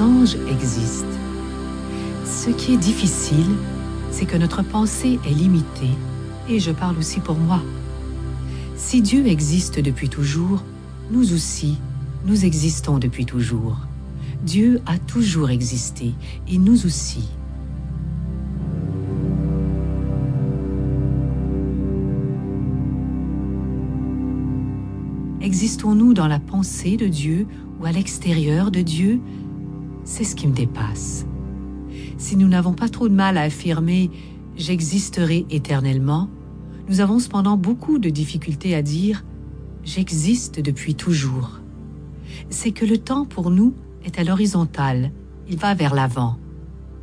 Anges existent. Ce qui est difficile, c'est que notre pensée est limitée, et je parle aussi pour moi. Si Dieu existe depuis toujours, nous aussi, nous existons depuis toujours. Dieu a toujours existé, et nous aussi. Existons-nous dans la pensée de Dieu ou à l'extérieur de Dieu? C'est ce qui me dépasse. Si nous n'avons pas trop de mal à affirmer ⁇ J'existerai éternellement ⁇ nous avons cependant beaucoup de difficultés à dire ⁇ J'existe depuis toujours ⁇ C'est que le temps pour nous est à l'horizontale, il va vers l'avant.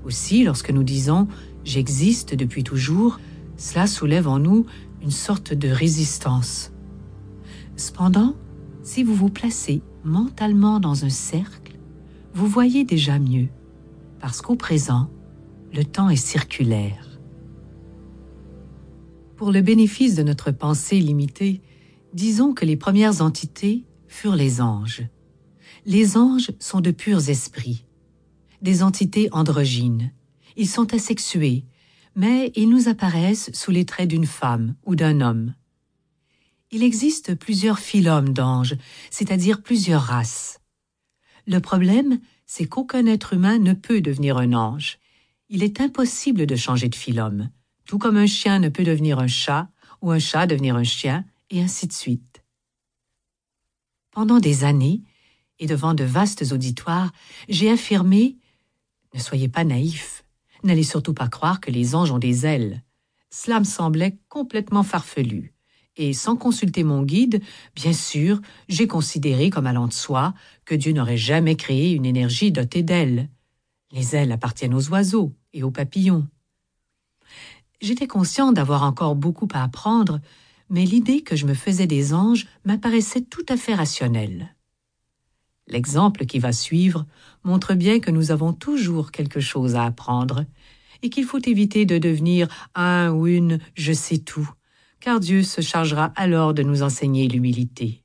Aussi, lorsque nous disons ⁇ J'existe depuis toujours ⁇ cela soulève en nous une sorte de résistance. Cependant, si vous vous placez mentalement dans un cercle, vous voyez déjà mieux, parce qu'au présent, le temps est circulaire. Pour le bénéfice de notre pensée limitée, disons que les premières entités furent les anges. Les anges sont de purs esprits, des entités androgynes. Ils sont asexués, mais ils nous apparaissent sous les traits d'une femme ou d'un homme. Il existe plusieurs phylums d'anges, c'est-à-dire plusieurs races. Le problème, c'est qu'aucun être humain ne peut devenir un ange. Il est impossible de changer de phylum, tout comme un chien ne peut devenir un chat ou un chat devenir un chien, et ainsi de suite. Pendant des années, et devant de vastes auditoires, j'ai affirmé Ne soyez pas naïfs, n'allez surtout pas croire que les anges ont des ailes. Cela me semblait complètement farfelu et sans consulter mon guide, bien sûr, j'ai considéré comme allant de soi que Dieu n'aurait jamais créé une énergie dotée d'ailes. Les ailes appartiennent aux oiseaux et aux papillons. J'étais conscient d'avoir encore beaucoup à apprendre, mais l'idée que je me faisais des anges m'apparaissait tout à fait rationnelle. L'exemple qui va suivre montre bien que nous avons toujours quelque chose à apprendre, et qu'il faut éviter de devenir un ou une je sais tout, car Dieu se chargera alors de nous enseigner l'humilité.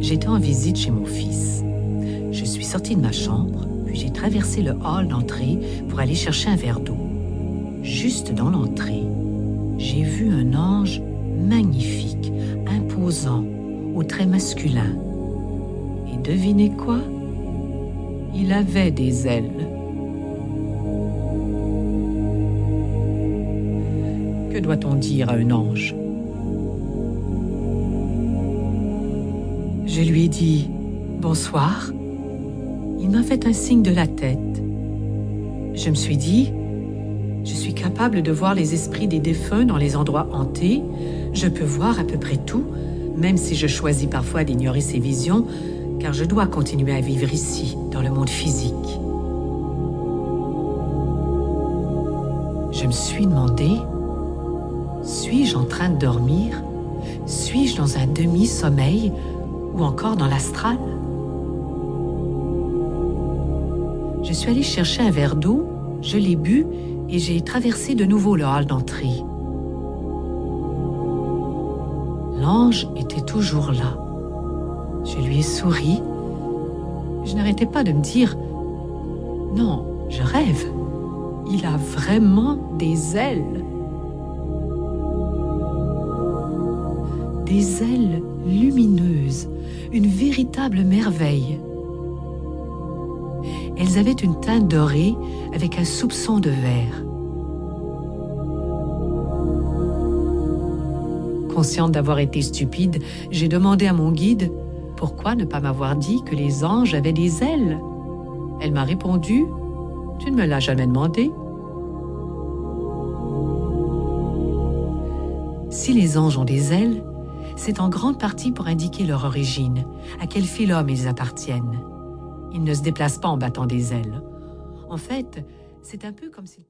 J'étais en visite chez mon fils. Je suis sortie de ma chambre, puis j'ai traversé le hall d'entrée pour aller chercher un verre d'eau. Juste dans l'entrée, j'ai vu un ange magnifique, imposant, aux traits masculins. Et devinez quoi? Il avait des ailes. Que doit-on dire à un ange? Je lui ai dit Bonsoir. Il m'a fait un signe de la tête. Je me suis dit Je suis capable de voir les esprits des défunts dans les endroits hantés. Je peux voir à peu près tout, même si je choisis parfois d'ignorer ces visions car je dois continuer à vivre ici, dans le monde physique. Je me suis demandé, suis-je en train de dormir? Suis-je dans un demi-sommeil ou encore dans l'astral? Je suis allé chercher un verre d'eau, je l'ai bu et j'ai traversé de nouveau le hall d'entrée. L'ange était toujours là. Je lui ai souri. Je n'arrêtais pas de me dire Non, je rêve. Il a vraiment des ailes. Des ailes lumineuses, une véritable merveille. Elles avaient une teinte dorée avec un soupçon de vert. Consciente d'avoir été stupide, j'ai demandé à mon guide pourquoi ne pas m'avoir dit que les anges avaient des ailes? Elle m'a répondu Tu ne me l'as jamais demandé. Si les anges ont des ailes, c'est en grande partie pour indiquer leur origine, à quel phylum ils appartiennent. Ils ne se déplacent pas en battant des ailes. En fait, c'est un peu comme s'ils